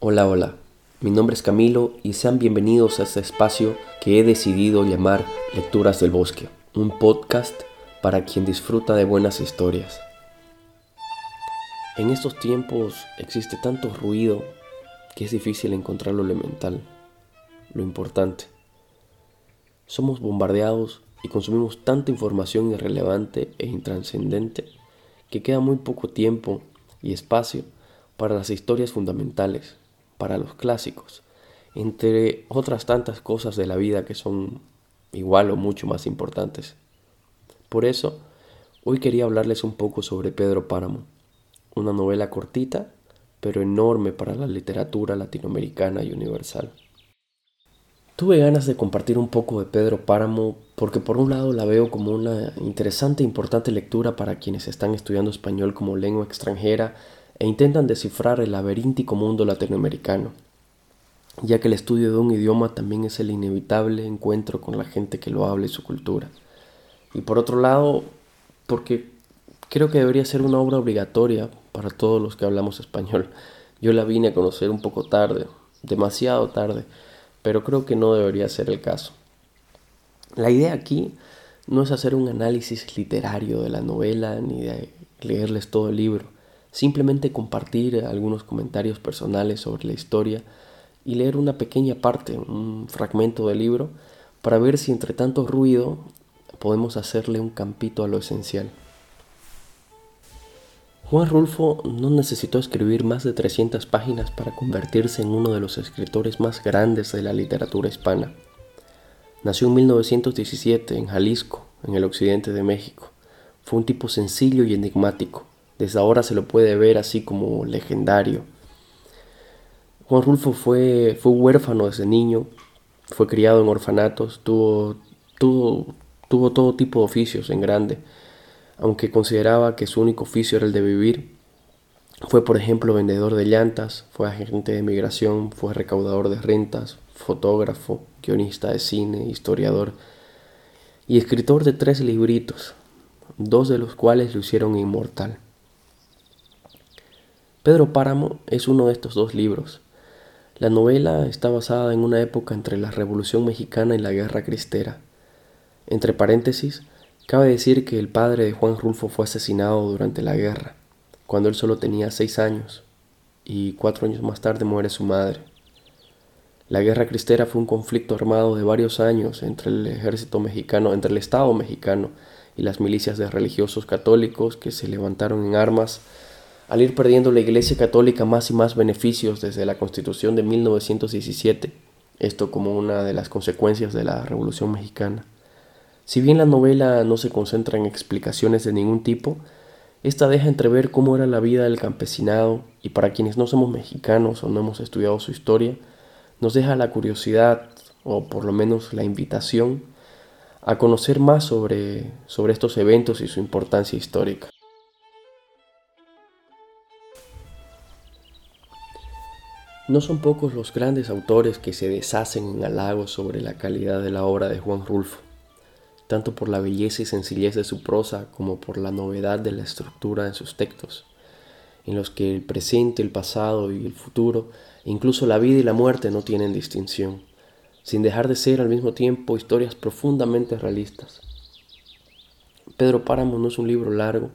Hola, hola. Mi nombre es Camilo y sean bienvenidos a este espacio que he decidido llamar Lecturas del Bosque, un podcast para quien disfruta de buenas historias. En estos tiempos existe tanto ruido que es difícil encontrar lo elemental, lo importante. Somos bombardeados y consumimos tanta información irrelevante e intranscendente que queda muy poco tiempo y espacio para las historias fundamentales, para los clásicos, entre otras tantas cosas de la vida que son igual o mucho más importantes. Por eso, hoy quería hablarles un poco sobre Pedro Páramo, una novela cortita, pero enorme para la literatura latinoamericana y universal. Tuve ganas de compartir un poco de Pedro Páramo porque por un lado la veo como una interesante e importante lectura para quienes están estudiando español como lengua extranjera e intentan descifrar el laberíntico mundo latinoamericano, ya que el estudio de un idioma también es el inevitable encuentro con la gente que lo habla y su cultura. Y por otro lado, porque creo que debería ser una obra obligatoria para todos los que hablamos español. Yo la vine a conocer un poco tarde, demasiado tarde, pero creo que no debería ser el caso. La idea aquí no es hacer un análisis literario de la novela ni de leerles todo el libro, simplemente compartir algunos comentarios personales sobre la historia y leer una pequeña parte, un fragmento del libro, para ver si entre tanto ruido podemos hacerle un campito a lo esencial. Juan Rulfo no necesitó escribir más de 300 páginas para convertirse en uno de los escritores más grandes de la literatura hispana. Nació en 1917 en Jalisco, en el occidente de México. Fue un tipo sencillo y enigmático, desde ahora se lo puede ver así como legendario. Juan Rulfo fue, fue huérfano desde niño, fue criado en orfanatos, tuvo, tuvo, tuvo todo tipo de oficios en grande, aunque consideraba que su único oficio era el de vivir. Fue, por ejemplo, vendedor de llantas, fue agente de migración, fue recaudador de rentas, fotógrafo, guionista de cine, historiador y escritor de tres libritos, dos de los cuales lo hicieron inmortal. Pedro Páramo es uno de estos dos libros. La novela está basada en una época entre la Revolución Mexicana y la Guerra Cristera. Entre paréntesis, cabe decir que el padre de Juan Rulfo fue asesinado durante la guerra, cuando él solo tenía seis años, y cuatro años más tarde muere su madre. La Guerra Cristera fue un conflicto armado de varios años entre el ejército mexicano, entre el Estado mexicano y las milicias de religiosos católicos que se levantaron en armas al ir perdiendo la Iglesia Católica más y más beneficios desde la Constitución de 1917, esto como una de las consecuencias de la Revolución Mexicana. Si bien la novela no se concentra en explicaciones de ningún tipo, esta deja entrever cómo era la vida del campesinado y para quienes no somos mexicanos o no hemos estudiado su historia, nos deja la curiosidad o por lo menos la invitación a conocer más sobre, sobre estos eventos y su importancia histórica. No son pocos los grandes autores que se deshacen en halagos sobre la calidad de la obra de Juan Rulfo, tanto por la belleza y sencillez de su prosa como por la novedad de la estructura de sus textos, en los que el presente, el pasado y el futuro, incluso la vida y la muerte no tienen distinción, sin dejar de ser al mismo tiempo historias profundamente realistas. Pedro Páramo no es un libro largo,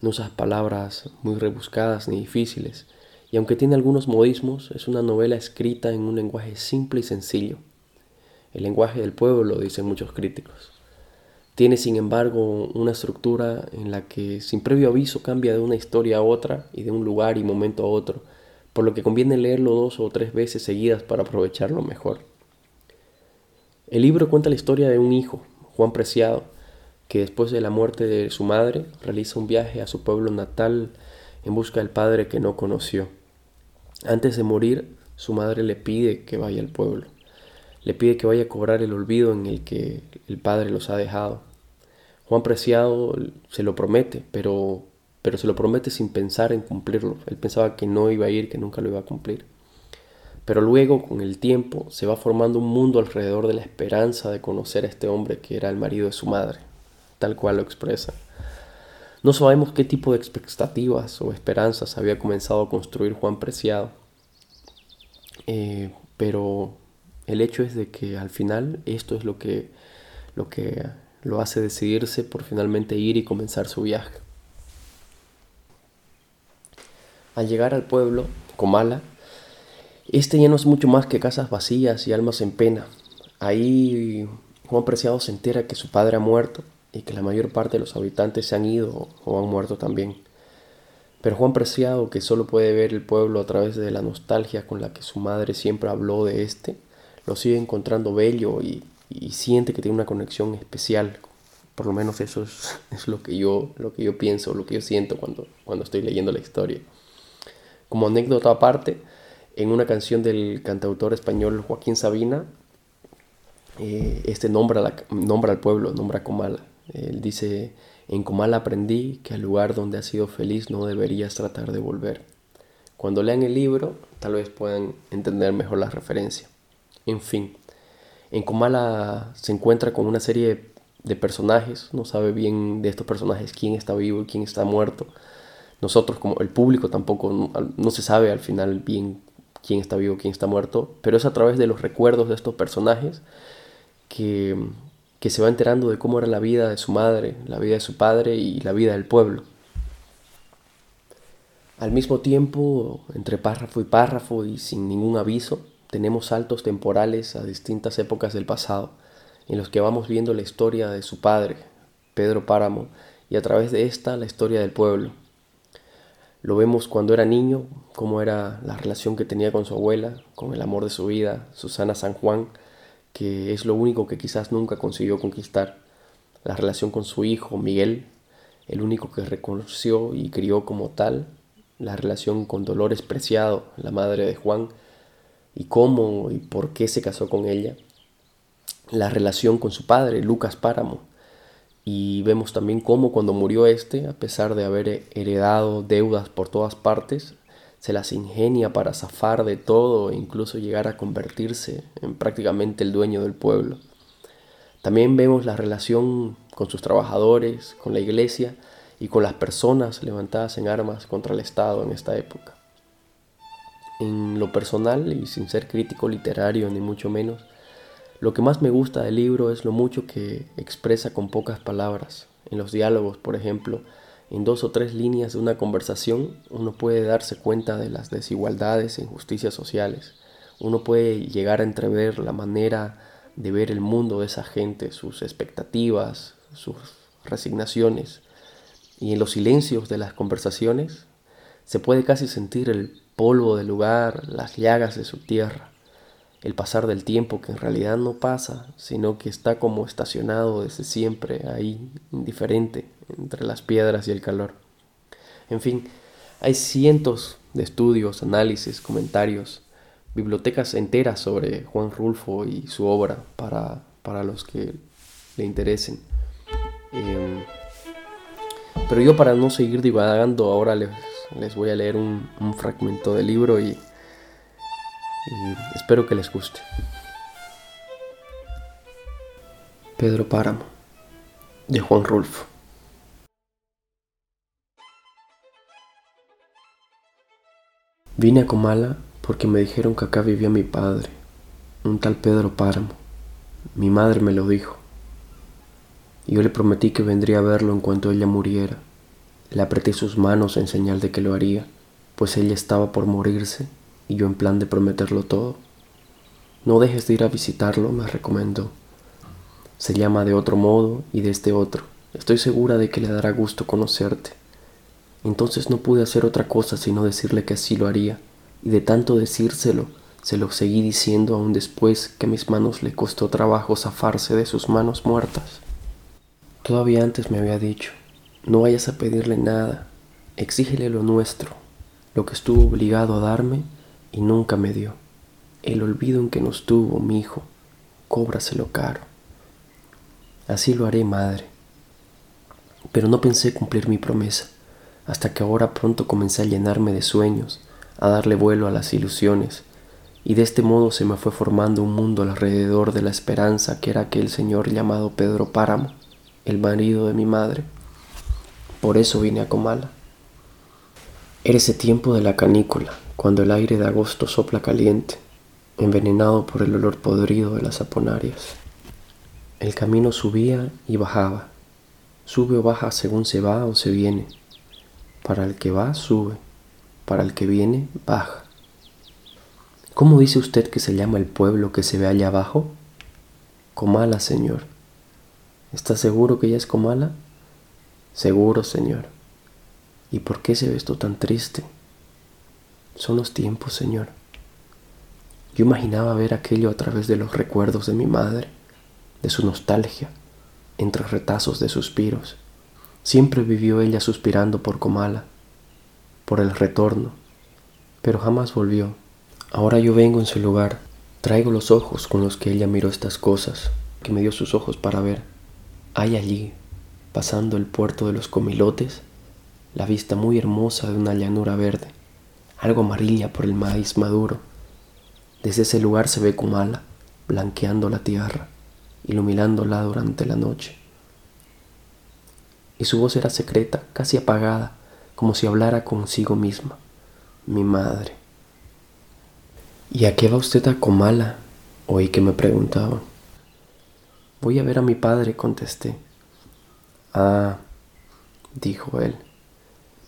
no usa palabras muy rebuscadas ni difíciles, y aunque tiene algunos modismos, es una novela escrita en un lenguaje simple y sencillo. El lenguaje del pueblo, dicen muchos críticos. Tiene, sin embargo, una estructura en la que sin previo aviso cambia de una historia a otra y de un lugar y momento a otro, por lo que conviene leerlo dos o tres veces seguidas para aprovecharlo mejor. El libro cuenta la historia de un hijo, Juan Preciado, que después de la muerte de su madre realiza un viaje a su pueblo natal en busca del padre que no conoció. Antes de morir, su madre le pide que vaya al pueblo. Le pide que vaya a cobrar el olvido en el que el padre los ha dejado. Juan Preciado se lo promete, pero, pero se lo promete sin pensar en cumplirlo. Él pensaba que no iba a ir, que nunca lo iba a cumplir. Pero luego, con el tiempo, se va formando un mundo alrededor de la esperanza de conocer a este hombre que era el marido de su madre, tal cual lo expresa. No sabemos qué tipo de expectativas o esperanzas había comenzado a construir Juan Preciado. Eh, pero el hecho es de que al final esto es lo que, lo que lo hace decidirse por finalmente ir y comenzar su viaje. Al llegar al pueblo, Comala, este ya no es mucho más que casas vacías y almas en pena. Ahí Juan Preciado se entera que su padre ha muerto y que la mayor parte de los habitantes se han ido o han muerto también. Pero Juan Preciado, que solo puede ver el pueblo a través de la nostalgia con la que su madre siempre habló de este, lo sigue encontrando bello y, siente que tiene una conexión especial. Por lo menos eso es, lo, que yo, lo que yo pienso, lo que yo siento cuando, cuando estoy leyendo la historia. Como anécdota aparte, en una canción del cantautor español Joaquín Sabina, eh, este nombra, la, nombra al pueblo, nombra a Comala. Él dice, en Comala aprendí que al lugar donde has sido feliz no deberías tratar de volver. Cuando lean el libro, tal vez puedan entender mejor la referencia. En fin, en Comala se encuentra con una serie de personajes, no sabe bien de estos personajes quién está vivo y quién está muerto. Nosotros como el público tampoco no, se sabe al final bien quién está vivo, quién está muerto, pero es a través de los recuerdos de estos personajes que, que se va enterando de cómo era la vida de su madre, la vida de su padre y la vida del pueblo. Al mismo tiempo, entre párrafo y párrafo y sin ningún aviso, tenemos saltos temporales a distintas épocas del pasado, en los que vamos viendo la historia de su padre, Pedro Páramo, y a través de esta la historia del pueblo. Lo vemos cuando era niño, cómo era la relación que tenía con su abuela, con el amor de su vida, Susana San Juan, que es lo único que quizás nunca consiguió conquistar. La relación con su hijo, Miguel, el único que reconoció y crió como tal. La relación con Dolores Preciado, la madre de Juan, y cómo y por qué se casó con ella. La relación con su padre, Lucas Páramo, y vemos también cómo cuando murió este, a pesar de haber heredado deudas por todas partes, se las ingenia para zafar de todo e incluso llegar a convertirse en prácticamente el dueño del pueblo. También vemos la relación con sus trabajadores, con la iglesia y con las personas levantadas en armas contra el Estado en esta época. En lo personal y sin ser crítico literario ni mucho menos, lo que más me gusta del libro es lo mucho que expresa con pocas palabras. En los diálogos, por ejemplo, en dos o tres líneas de una conversación, uno puede darse cuenta de las desigualdades e injusticias sociales. Uno puede llegar a entrever la manera de ver el mundo de esa gente, sus expectativas, sus resignaciones. Y en los silencios de las conversaciones se puede casi sentir el polvo del lugar, las llagas de su tierra el pasar del tiempo que en realidad no pasa, sino que está como estacionado desde siempre ahí, indiferente, entre las piedras y el calor. En fin, hay cientos de estudios, análisis, comentarios, bibliotecas enteras sobre Juan Rulfo y su obra para, para los que le interesen. Em, pero yo para no seguir divagando, ahora les, les voy a leer un, un fragmento del libro y y espero que les guste. Pedro Páramo, de Juan Rulfo. Vine a Comala porque me dijeron que acá vivía mi padre, un tal Pedro Páramo. Mi madre me lo dijo. Yo le prometí que vendría a verlo en cuanto ella muriera. Le apreté sus manos en señal de que lo haría, pues ella estaba por morirse y yo en plan de prometerlo todo. No dejes de ir a visitarlo, me recomendó. Se llama de otro modo y de este otro. Estoy segura de que le dará gusto conocerte. Entonces no pude hacer otra cosa sino decirle que así lo haría, y de tanto decírselo, se lo seguí diciendo aún después que a mis manos le costó trabajo zafarse de sus manos muertas. Todavía antes me había dicho, no vayas a pedirle nada, exígele lo nuestro, lo que estuvo obligado a darme y nunca me dio. El olvido en que nos tuvo mi hijo, cóbraselo caro. Así lo haré, madre. Pero no pensé cumplir mi promesa, hasta que ahora pronto comencé a llenarme de sueños, a darle vuelo a las ilusiones, y de este modo se me fue formando un mundo alrededor de la esperanza que era aquel señor llamado Pedro Páramo, el marido de mi madre. Por eso vine a Comala. Era ese tiempo de la canícula, cuando el aire de agosto sopla caliente envenenado por el olor podrido de las aponarias. El camino subía y bajaba, sube o baja según se va o se viene. Para el que va, sube, para el que viene, baja. ¿Cómo dice usted que se llama el pueblo que se ve allá abajo? Comala, señor. ¿Está seguro que ella es Comala? Seguro, señor. ¿Y por qué se ve esto tan triste? Son los tiempos, señor. Yo imaginaba ver aquello a través de los recuerdos de mi madre, de su nostalgia, entre retazos de suspiros. Siempre vivió ella suspirando por Comala, por el retorno, pero jamás volvió. Ahora yo vengo en su lugar, traigo los ojos con los que ella miró estas cosas, que me dio sus ojos para ver. Hay allí, pasando el puerto de los comilotes, la vista muy hermosa de una llanura verde, algo amarilla por el maíz maduro. Desde ese lugar se ve Comala, blanqueando la tierra, iluminándola durante la noche. Y su voz era secreta, casi apagada, como si hablara consigo misma. Mi madre. ¿Y a qué va usted a Comala? Oí que me preguntaba. Voy a ver a mi padre, contesté. Ah, dijo él,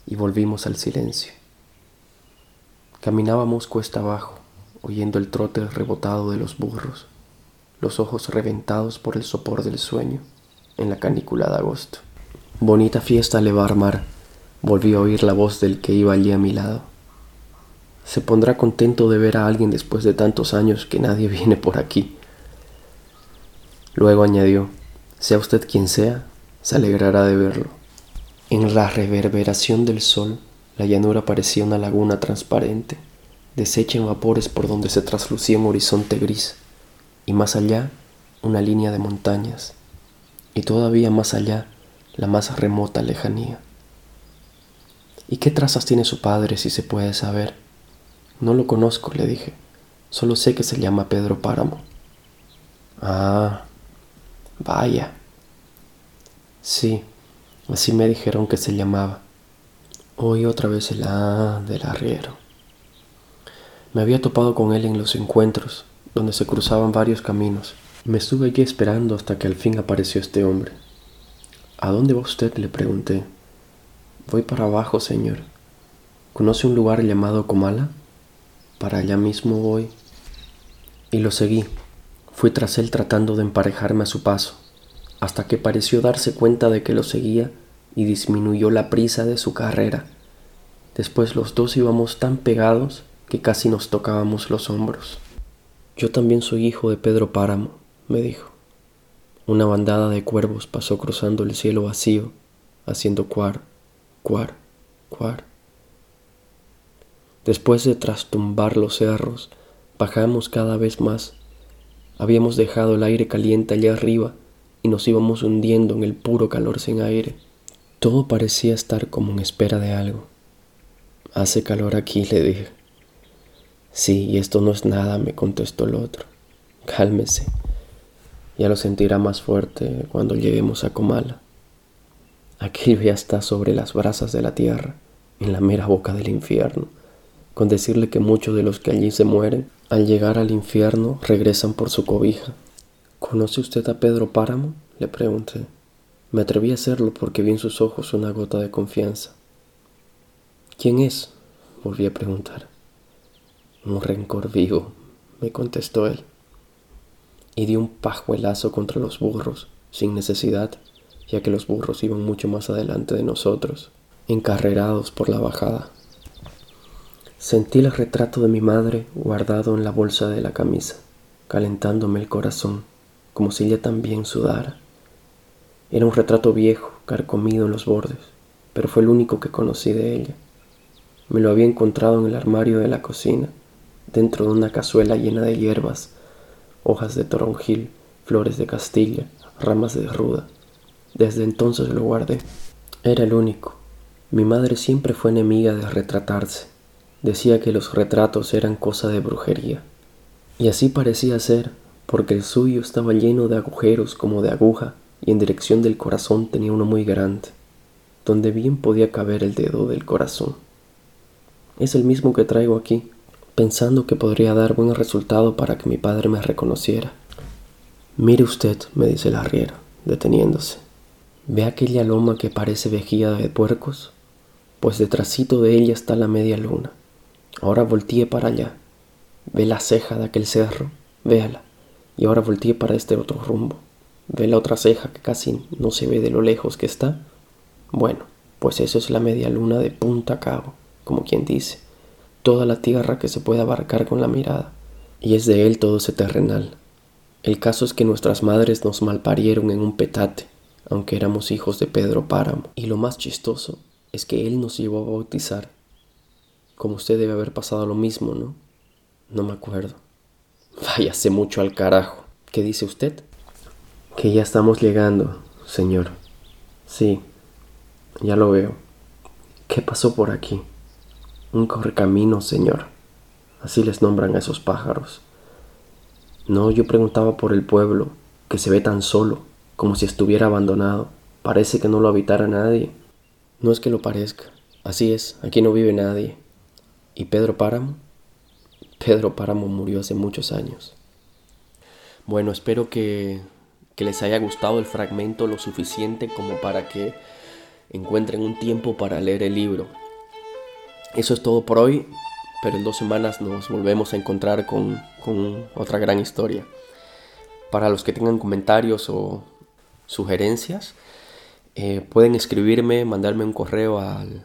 y volvimos al silencio. Caminábamos cuesta abajo, oyendo el trote rebotado de los burros, los ojos reventados por el sopor del sueño en la canícula de agosto. Bonita fiesta le va a armar, volví a oír la voz del que iba allí a mi lado. Se pondrá contento de ver a alguien después de tantos años que nadie viene por aquí. Luego añadió, sea usted quien sea, se alegrará de verlo. En la reverberación del sol, la llanura parecía una laguna transparente deshecha en vapores por donde se traslucía un horizonte gris, y más allá una línea de montañas, y todavía más allá la más remota lejanía. ¿Y qué trazas tiene su padre si se puede saber? No lo conozco, le dije, solo sé que se llama Pedro Páramo. Ah, vaya. Sí, así me dijeron que se llamaba. Hoy otra vez el A del arriero. Me había topado con él en los encuentros, donde se cruzaban varios caminos. Me estuve allí esperando hasta que al fin apareció este hombre. ¿A dónde va usted? le pregunté. Voy para abajo, señor. ¿Conoce un lugar llamado Comala? Para allá mismo voy. Y lo seguí. Fui tras él tratando de emparejarme a su paso, hasta que pareció darse cuenta de que lo seguía y disminuyó la prisa de su carrera. Después los dos íbamos tan pegados que casi nos tocábamos los hombros. Yo también soy hijo de Pedro Páramo, me dijo. Una bandada de cuervos pasó cruzando el cielo vacío, haciendo cuar, cuar, cuar. Después de trastumbar los cerros, bajamos cada vez más. Habíamos dejado el aire caliente allá arriba y nos íbamos hundiendo en el puro calor sin aire. Todo parecía estar como en espera de algo. Hace calor aquí, le dije. Sí, y esto no es nada, me contestó el otro. Cálmese. Ya lo sentirá más fuerte cuando lleguemos a Comala. Aquel ya está sobre las brasas de la tierra, en la mera boca del infierno, con decirle que muchos de los que allí se mueren, al llegar al infierno, regresan por su cobija. ¿Conoce usted a Pedro Páramo? le pregunté. Me atreví a hacerlo porque vi en sus ojos una gota de confianza. ¿Quién es? volví a preguntar. Un rencor vivo, me contestó él, y dio un pajuelazo contra los burros, sin necesidad, ya que los burros iban mucho más adelante de nosotros, encarrerados por la bajada. Sentí el retrato de mi madre guardado en la bolsa de la camisa, calentándome el corazón, como si ella también sudara. Era un retrato viejo, carcomido en los bordes, pero fue el único que conocí de ella. Me lo había encontrado en el armario de la cocina, dentro de una cazuela llena de hierbas, hojas de toronjil, flores de castilla, ramas de ruda. Desde entonces lo guardé. Era el único. Mi madre siempre fue enemiga de retratarse. Decía que los retratos eran cosa de brujería. Y así parecía ser, porque el suyo estaba lleno de agujeros como de aguja y en dirección del corazón tenía uno muy grande, donde bien podía caber el dedo del corazón. Es el mismo que traigo aquí, pensando que podría dar buen resultado para que mi padre me reconociera. Mire usted, me dice el arriero, deteniéndose. ¿Ve aquella loma que parece vejía de puercos? Pues detrásito de ella está la media luna. Ahora volteé para allá. ¿Ve la ceja de aquel cerro? Véala. Y ahora volteé para este otro rumbo. ¿Ve la otra ceja que casi no se ve de lo lejos que está? Bueno, pues eso es la media luna de punta a cabo, como quien dice toda la tierra que se puede abarcar con la mirada, y es de él todo ese terrenal. El caso es que nuestras madres nos malparieron en un petate, aunque éramos hijos de Pedro Páramo, y lo más chistoso es que él nos llevó a bautizar. Como usted debe haber pasado lo mismo, ¿no? No me acuerdo. Váyase mucho al carajo. ¿Qué dice usted? Que ya estamos llegando, señor. Sí, ya lo veo. ¿Qué pasó por aquí? Un correcamino, señor. Así les nombran a esos pájaros. No, yo preguntaba por el pueblo, que se ve tan solo, como si estuviera abandonado. Parece que no lo habitara nadie. No es que lo parezca. Así es, aquí no vive nadie. ¿Y Pedro Páramo? Pedro Páramo murió hace muchos años. Bueno, espero que, que les haya gustado el fragmento lo suficiente como para que encuentren un tiempo para leer el libro. Eso es todo por hoy, pero en dos semanas nos volvemos a encontrar con, otra gran historia. Para los que tengan comentarios o sugerencias, eh, pueden escribirme, mandarme un correo al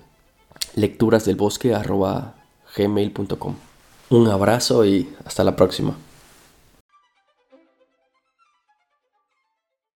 lecturasdelbosque.gmail.com. Un abrazo y hasta la próxima.